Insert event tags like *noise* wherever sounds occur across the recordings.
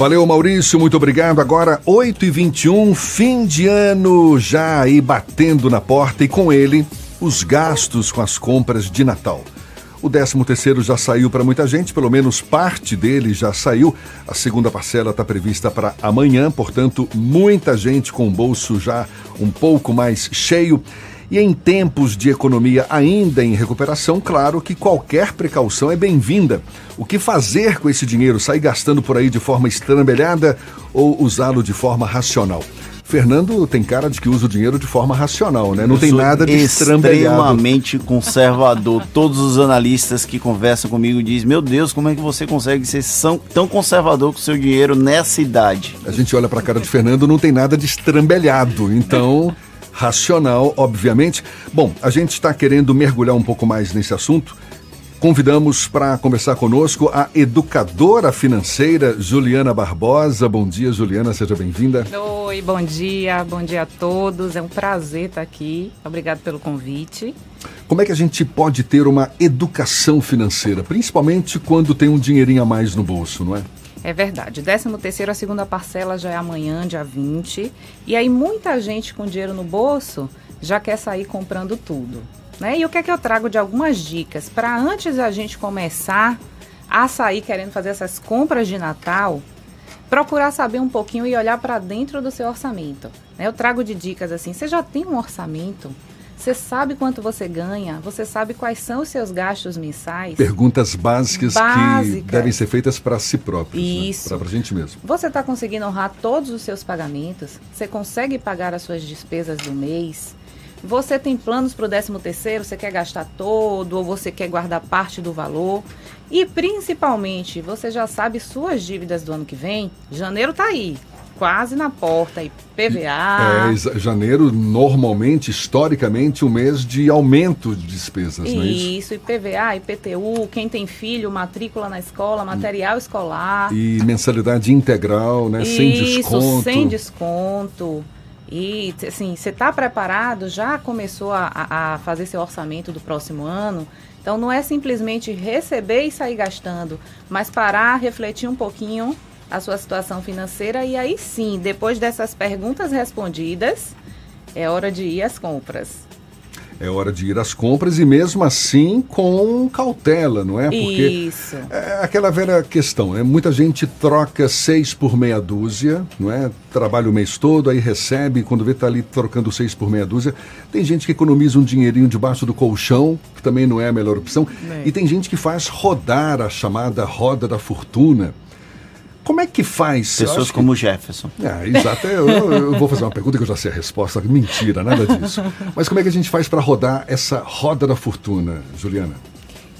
Valeu, Maurício, muito obrigado. Agora, 8h21, fim de ano já aí batendo na porta e com ele os gastos com as compras de Natal. O 13 terceiro já saiu para muita gente, pelo menos parte dele já saiu. A segunda parcela está prevista para amanhã, portanto, muita gente com o bolso já um pouco mais cheio. E em tempos de economia ainda em recuperação, claro que qualquer precaução é bem-vinda. O que fazer com esse dinheiro? Sair gastando por aí de forma estrambelhada ou usá-lo de forma racional? Fernando tem cara de que usa o dinheiro de forma racional, né? Não tem nada de estrambelhado. extremamente conservador. Todos os analistas que conversam comigo dizem: Meu Deus, como é que você consegue ser tão conservador com o seu dinheiro nessa idade? A gente olha para a cara de Fernando, não tem nada de estrambelhado. Então, racional, obviamente. Bom, a gente está querendo mergulhar um pouco mais nesse assunto. Convidamos para conversar conosco a educadora financeira Juliana Barbosa. Bom dia, Juliana, seja bem-vinda. Oi, bom dia, bom dia a todos. É um prazer estar aqui. Obrigado pelo convite. Como é que a gente pode ter uma educação financeira, principalmente quando tem um dinheirinho a mais no bolso, não é? É verdade. 13 terceiro, a segunda parcela já é amanhã, dia 20. E aí muita gente com dinheiro no bolso já quer sair comprando tudo. Né? E o que é que eu trago de algumas dicas para antes a gente começar a sair querendo fazer essas compras de Natal, procurar saber um pouquinho e olhar para dentro do seu orçamento. né? Eu trago de dicas assim, você já tem um orçamento? Você sabe quanto você ganha? Você sabe quais são os seus gastos mensais? Perguntas básicas que Básicas. devem ser feitas para si próprios, Isso. para a gente mesmo. Você está conseguindo honrar todos os seus pagamentos? Você consegue pagar as suas despesas do mês? Você tem planos para o 13 terceiro? Você quer gastar todo ou você quer guardar parte do valor? E principalmente, você já sabe suas dívidas do ano que vem? Janeiro tá aí, quase na porta. E PVA. É, janeiro, normalmente, historicamente, um mês de aumento de despesas, não é isso? Isso, IPVA, IPTU, quem tem filho, matrícula na escola, material escolar. E mensalidade integral, né? sem Isso, desconto. sem desconto. E, assim, você está preparado? Já começou a- a fazer seu orçamento do próximo ano? Então, não é simplesmente receber e sair gastando, mas parar, refletir um pouquinho a sua situação financeira e aí sim, depois dessas perguntas respondidas, é hora de ir às compras. É hora de ir às compras e mesmo assim com cautela, não é? Porque Isso. é aquela velha questão, né? Muita gente troca seis por meia dúzia, não é? Trabalha o mês todo, aí recebe, quando vê tá ali trocando seis por meia dúzia. Tem gente que economiza um dinheirinho debaixo do colchão, que também não é a melhor opção. É. E tem gente que faz rodar a chamada roda da fortuna. Como é que faz? Eu Pessoas que- como o Jefferson. Ah, exato. Eu, eu vou fazer uma pergunta que eu já sei a resposta. Mentira, nada disso. Mas como é que a gente faz para rodar essa roda da fortuna, Juliana?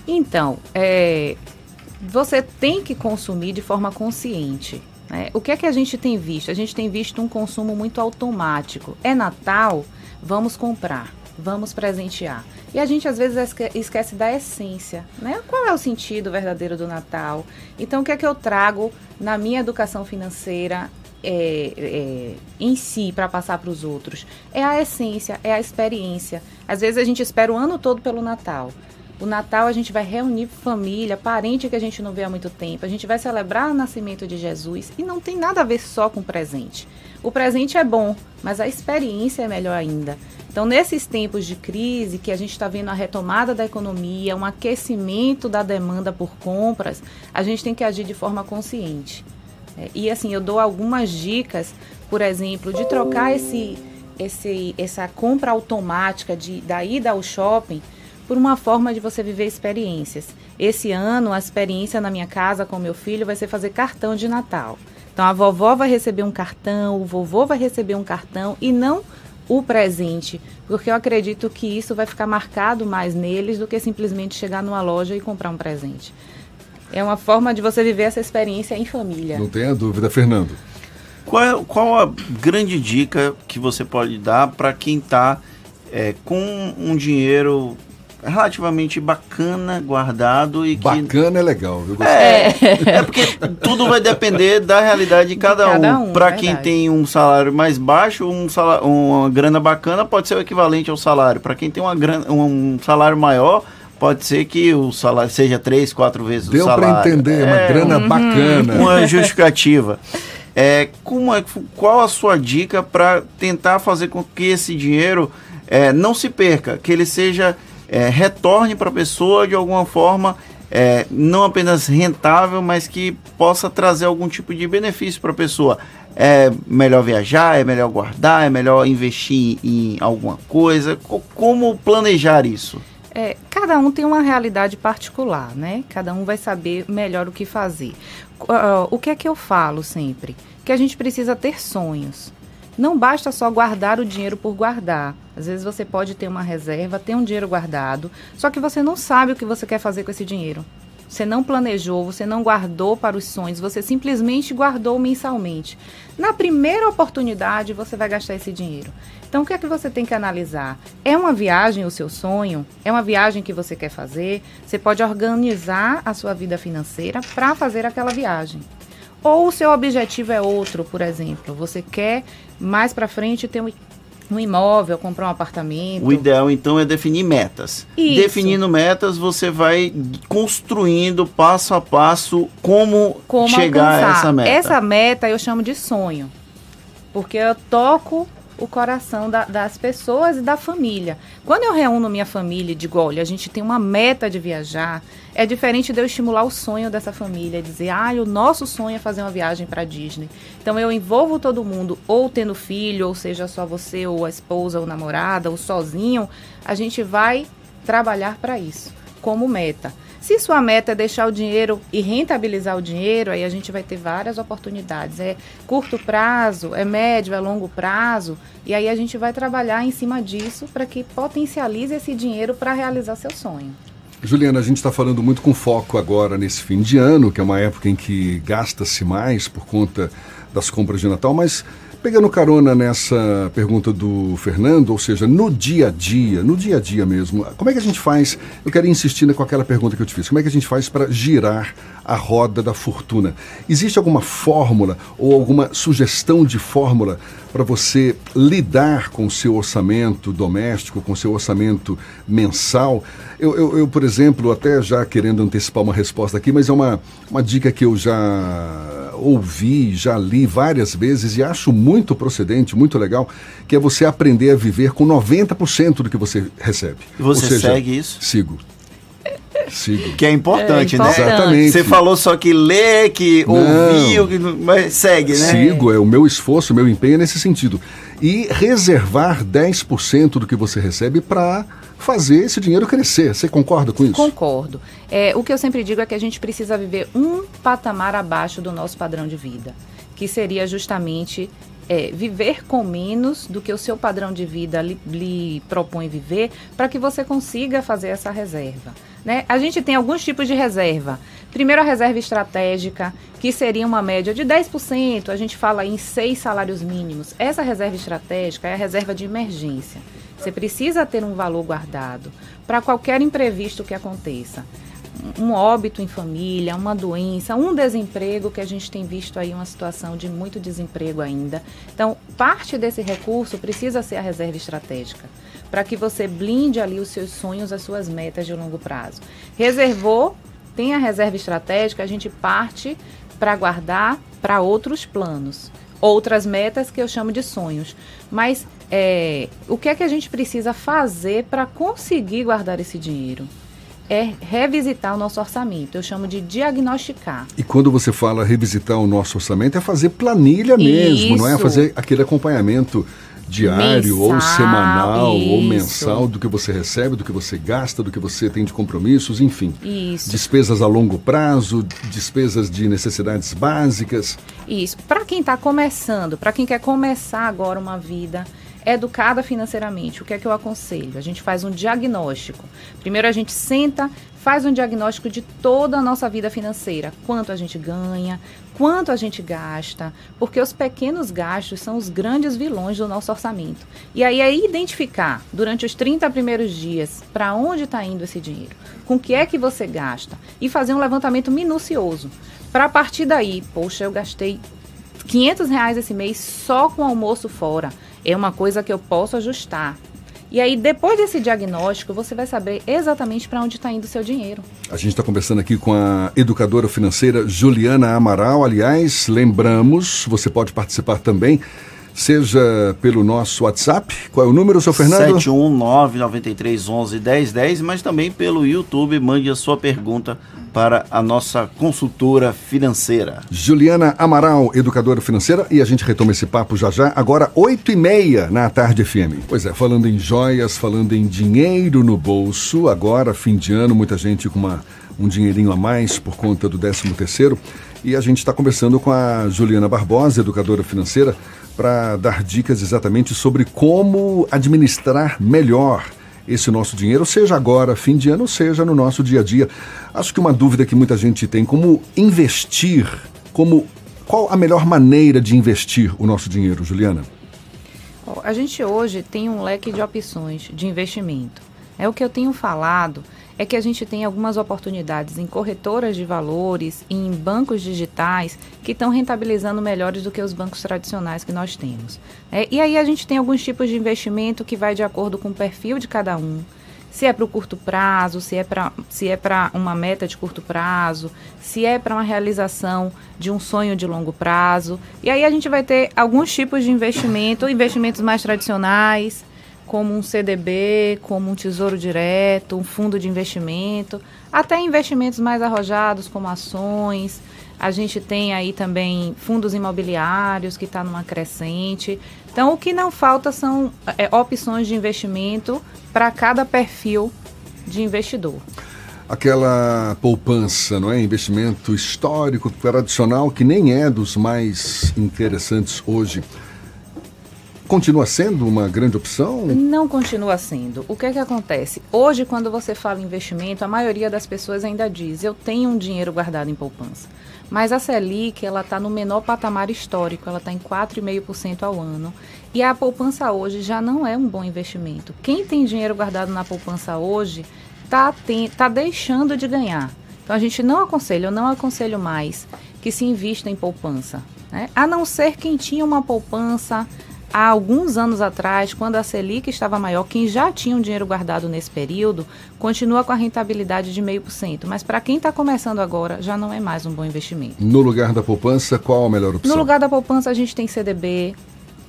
Então, é, você tem que consumir de forma consciente. né? O que é que a gente tem visto? A gente tem visto um consumo muito automático. É Natal, vamos comprar, vamos presentear. E a gente às vezes esque- esquece da essência, né? Qual é o sentido verdadeiro do Natal? Então, o que é que eu trago na minha educação financeira é, é, em si para passar para os outros? É a essência, é a experiência. Às vezes a gente espera o ano todo pelo Natal. O Natal a gente vai reunir família, parente que a gente não vê há muito tempo. A gente vai celebrar o nascimento de Jesus e não tem nada a ver só com presente. O presente é bom, mas a experiência é melhor ainda. Então, nesses tempos de crise, que a gente está vendo a retomada da economia, um aquecimento da demanda por compras, a gente tem que agir de forma consciente. É, e assim, eu dou algumas dicas, por exemplo, de trocar esse, esse, essa compra automática de, da ida ao shopping por uma forma de você viver experiências. Esse ano, a experiência na minha casa com meu filho vai ser fazer cartão de Natal. Então, a vovó vai receber um cartão, o vovô vai receber um cartão e não o presente, porque eu acredito que isso vai ficar marcado mais neles do que simplesmente chegar numa loja e comprar um presente. É uma forma de você viver essa experiência em família. Não tenha dúvida, Fernando. Qual, é- qual a grande dica que você pode dar para quem está com um dinheiro relativamente bacana guardado e que Bacana é legal, viu? Gostei. É, é porque tudo vai depender da realidade de cada, cada um. um, Para quem tem um salário mais baixo, um salário, uma grana bacana pode ser o equivalente ao salário. Para quem tem uma grana, um salário maior, pode ser que o salário seja três, quatro vezes Deu o salário. Deu para entender, é uma grana uhum. bacana. Uma justificativa. É, como é, qual a sua dica para tentar fazer com que esse dinheiro é, não se perca, que ele seja é, retorne para a pessoa de alguma forma, é, não apenas rentável, mas que possa trazer algum tipo de benefício para a pessoa. É melhor viajar, é melhor guardar, é melhor investir em alguma coisa. Como planejar isso? É, cada um tem uma realidade particular, né? Cada um vai saber melhor o que fazer. Uh, o que é que eu falo sempre? Que a gente precisa ter sonhos. Não basta só guardar o dinheiro por guardar. Às vezes você pode ter uma reserva, ter um dinheiro guardado, só que você não sabe o que você quer fazer com esse dinheiro. Você não planejou, você não guardou para os sonhos, você simplesmente guardou mensalmente. Na primeira oportunidade, você vai gastar esse dinheiro. Então, o que é que você tem que analisar? É uma viagem o seu sonho? É uma viagem que você quer fazer? Você pode organizar a sua vida financeira para fazer aquela viagem. Ou o seu objetivo é outro, por exemplo, você quer mais para frente ter um um imóvel, comprar um apartamento. O ideal então é definir metas. Isso. Definindo metas, você vai construindo passo a passo como, como chegar alcançar. a essa meta. Essa meta eu chamo de sonho. Porque eu toco o coração da, das pessoas e da família. Quando eu reúno minha família e digo, olha, a gente tem uma meta de viajar, é diferente de eu estimular o sonho dessa família, dizer, ah, o nosso sonho é fazer uma viagem para Disney. Então eu envolvo todo mundo, ou tendo filho, ou seja só você, ou a esposa, ou namorada, ou sozinho, a gente vai trabalhar para isso, como meta. Se sua meta é deixar o dinheiro e rentabilizar o dinheiro, aí a gente vai ter várias oportunidades. É curto prazo, é médio, é longo prazo, e aí a gente vai trabalhar em cima disso para que potencialize esse dinheiro para realizar seu sonho. Juliana, a gente está falando muito com foco agora nesse fim de ano, que é uma época em que gasta-se mais por conta das compras de Natal, mas Pegando carona nessa pergunta do Fernando, ou seja, no dia a dia, no dia a dia mesmo, como é que a gente faz? Eu quero insistir com aquela pergunta que eu te fiz. Como é que a gente faz para girar a roda da fortuna? Existe alguma fórmula ou alguma sugestão de fórmula para você lidar com o seu orçamento doméstico, com o seu orçamento mensal? Eu, eu, eu, por exemplo, até já querendo antecipar uma resposta aqui, mas é uma, uma dica que eu já ouvi, já li várias vezes e acho muito procedente, muito legal, que é você aprender a viver com 90% do que você recebe. E você seja, segue isso? Sigo. Sigo. Que é importante, é né? importante, né? Exatamente. Você falou só que lê, que ouviu, que, mas segue, né? Sigo, é o meu esforço, o meu empenho é nesse sentido. E reservar 10% do que você recebe para fazer esse dinheiro crescer. Você concorda com isso? Concordo. É, o que eu sempre digo é que a gente precisa viver um patamar abaixo do nosso padrão de vida, que seria justamente é, viver com menos do que o seu padrão de vida lhe, lhe propõe viver, para que você consiga fazer essa reserva. Né? A gente tem alguns tipos de reserva. Primeiro, a reserva estratégica, que seria uma média de 10%, a gente fala em seis salários mínimos. Essa reserva estratégica é a reserva de emergência. Você precisa ter um valor guardado para qualquer imprevisto que aconteça. Um óbito em família, uma doença, um desemprego, que a gente tem visto aí uma situação de muito desemprego ainda. Então, parte desse recurso precisa ser a reserva estratégica, para que você blinde ali os seus sonhos, as suas metas de longo prazo. Reservou, tem a reserva estratégica, a gente parte para guardar para outros planos outras metas que eu chamo de sonhos. Mas é, o que é que a gente precisa fazer para conseguir guardar esse dinheiro? É revisitar o nosso orçamento. Eu chamo de diagnosticar. E quando você fala revisitar o nosso orçamento, é fazer planilha mesmo, Isso. não é fazer aquele acompanhamento diário mensal, ou semanal isso. ou mensal do que você recebe, do que você gasta, do que você tem de compromissos, enfim. Isso. Despesas a longo prazo, despesas de necessidades básicas. Isso. Para quem está começando, para quem quer começar agora uma vida educada financeiramente, o que é que eu aconselho? A gente faz um diagnóstico. Primeiro a gente senta, faz um diagnóstico de toda a nossa vida financeira. Quanto a gente ganha, quanto a gente gasta, porque os pequenos gastos são os grandes vilões do nosso orçamento. E aí é identificar durante os 30 primeiros dias para onde está indo esse dinheiro, com que é que você gasta e fazer um levantamento minucioso. Para a partir daí, poxa, eu gastei 500 reais esse mês só com almoço fora. É uma coisa que eu posso ajustar. E aí, depois desse diagnóstico, você vai saber exatamente para onde está indo o seu dinheiro. A gente está conversando aqui com a educadora financeira Juliana Amaral. Aliás, lembramos, você pode participar também seja pelo nosso WhatsApp. Qual é o número, seu Fernando? 71993111010, mas também pelo YouTube. Mande a sua pergunta para a nossa consultora financeira. Juliana Amaral, educadora financeira, e a gente retoma esse papo já já, agora 8 e meia na Tarde FM. Pois é, falando em joias, falando em dinheiro no bolso, agora, fim de ano, muita gente com uma, um dinheirinho a mais por conta do 13 terceiro, e a gente está conversando com a Juliana Barbosa, educadora financeira, para dar dicas exatamente sobre como administrar melhor esse nosso dinheiro, seja agora, fim de ano, seja no nosso dia a dia. Acho que uma dúvida que muita gente tem, como investir, como qual a melhor maneira de investir o nosso dinheiro, Juliana? A gente hoje tem um leque de opções de investimento. É o que eu tenho falado é que a gente tem algumas oportunidades em corretoras de valores, em bancos digitais, que estão rentabilizando melhores do que os bancos tradicionais que nós temos. É, e aí a gente tem alguns tipos de investimento que vai de acordo com o perfil de cada um. Se é para o curto prazo, se é para é uma meta de curto prazo, se é para uma realização de um sonho de longo prazo. E aí a gente vai ter alguns tipos de investimento, investimentos mais tradicionais, como um CDB, como um tesouro direto, um fundo de investimento, até investimentos mais arrojados como ações. A gente tem aí também fundos imobiliários que está numa crescente. Então, o que não falta são é, opções de investimento para cada perfil de investidor. Aquela poupança, não é? Investimento histórico, tradicional, que nem é dos mais interessantes hoje Continua sendo uma grande opção? Não continua sendo. O que é que acontece? Hoje, quando você fala investimento, a maioria das pessoas ainda diz: eu tenho um dinheiro guardado em poupança. Mas a Selic, ela está no menor patamar histórico, ela está em 4,5% ao ano. E a poupança hoje já não é um bom investimento. Quem tem dinheiro guardado na poupança hoje está tá deixando de ganhar. Então a gente não aconselha, eu não aconselho mais que se invista em poupança. Né? A não ser quem tinha uma poupança há alguns anos atrás, quando a Selic estava maior, quem já tinha um dinheiro guardado nesse período continua com a rentabilidade de meio por cento. Mas para quem está começando agora, já não é mais um bom investimento. No lugar da poupança, qual a melhor opção? No lugar da poupança, a gente tem CDB.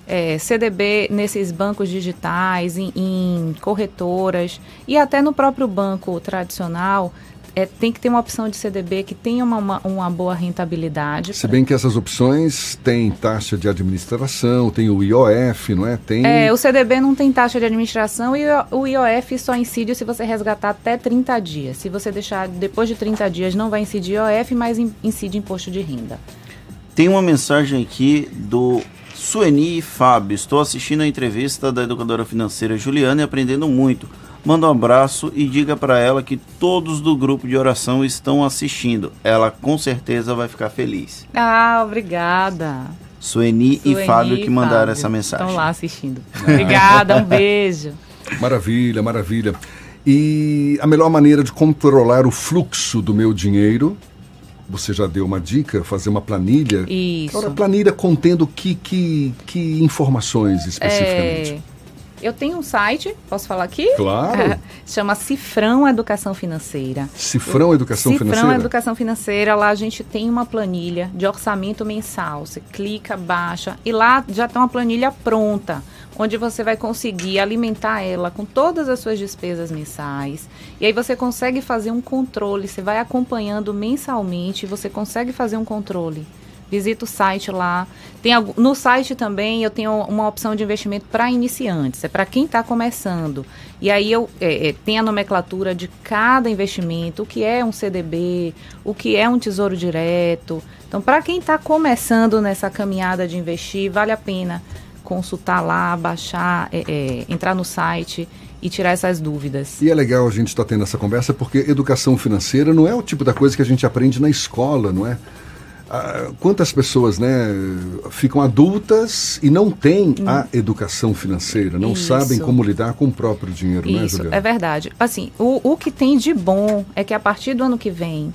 É, CDB nesses bancos digitais, em, em corretoras e até no próprio banco tradicional é, tem que ter uma opção de CDB que tenha uma, uma, uma boa rentabilidade. Se pra... bem que essas opções têm taxa de administração, tem o IOF, não é? Tem... É, o CDB não tem taxa de administração e o IOF só incide se você resgatar até 30 dias. Se você deixar depois de 30 dias, não vai incidir IOF, mas incide imposto de renda. Tem uma mensagem aqui do Sueni Fábio. Estou assistindo a entrevista da educadora financeira Juliana e aprendendo muito manda um abraço e diga para ela que todos do grupo de oração estão assistindo. Ela com certeza vai ficar feliz. Ah, obrigada. Sueni, Sueni e Fábio que mandaram Fábio. essa mensagem. Estão lá assistindo. Obrigada, um beijo. Maravilha, maravilha. E a melhor maneira de controlar o fluxo do meu dinheiro você já deu uma dica, fazer uma planilha. Isso. Agora, planilha contendo que, que, que informações especificamente? Eu tenho um site, posso falar aqui? Claro. *laughs* Chama Cifrão Educação Financeira. Cifrão Educação Cifrão Financeira? Cifrão Educação Financeira. Lá a gente tem uma planilha de orçamento mensal. Você clica, baixa e lá já tem uma planilha pronta, onde você vai conseguir alimentar ela com todas as suas despesas mensais. E aí você consegue fazer um controle. Você vai acompanhando mensalmente, você consegue fazer um controle visita o site lá. Tem, no site também eu tenho uma opção de investimento para iniciantes, é para quem está começando. E aí eu é, é, tem a nomenclatura de cada investimento, o que é um CDB, o que é um tesouro direto. Então, para quem está começando nessa caminhada de investir, vale a pena consultar lá, baixar, é, é entrar no site e tirar essas dúvidas. E é legal a gente estar tá tendo essa conversa porque educação financeira não é o tipo da coisa que a gente aprende na escola, não é? Ah, quantas pessoas né, ficam adultas e não têm hum. a educação financeira, não Isso. sabem como lidar com o próprio dinheiro, Isso, né, Juliana? É verdade. Assim, o, o que tem de bom é que a partir do ano que vem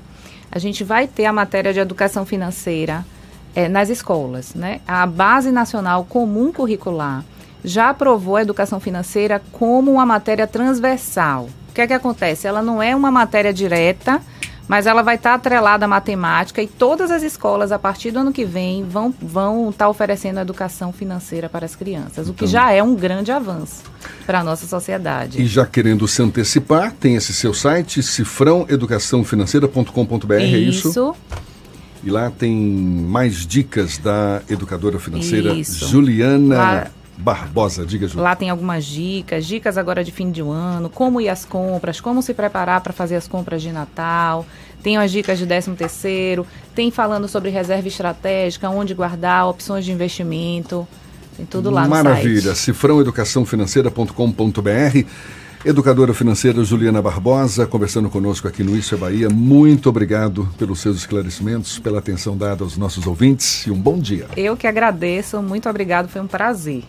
a gente vai ter a matéria de educação financeira é, nas escolas, né? A base nacional comum curricular já aprovou a educação financeira como uma matéria transversal. O que é que acontece? Ela não é uma matéria direta, mas ela vai estar tá atrelada à matemática e todas as escolas, a partir do ano que vem, vão estar vão tá oferecendo educação financeira para as crianças, o que então, já é um grande avanço para a nossa sociedade. E já querendo se antecipar, tem esse seu site, cifrãoeducaçãofinanceira.com.br, é isso? Isso. E lá tem mais dicas da educadora financeira isso. Juliana lá, Barbosa, diga, Ju. Lá tem algumas dicas, dicas agora de fim de ano, como ir às compras, como se preparar para fazer as compras de Natal. Tem as dicas de 13 terceiro, tem falando sobre reserva estratégica, onde guardar, opções de investimento. Tem tudo lá Maravilha. no site. Maravilha. Cifrãoeducaçãofinanceira.com.br Educadora financeira Juliana Barbosa, conversando conosco aqui no Isso é Bahia. Muito obrigado pelos seus esclarecimentos, pela atenção dada aos nossos ouvintes e um bom dia. Eu que agradeço, muito obrigado, foi um prazer.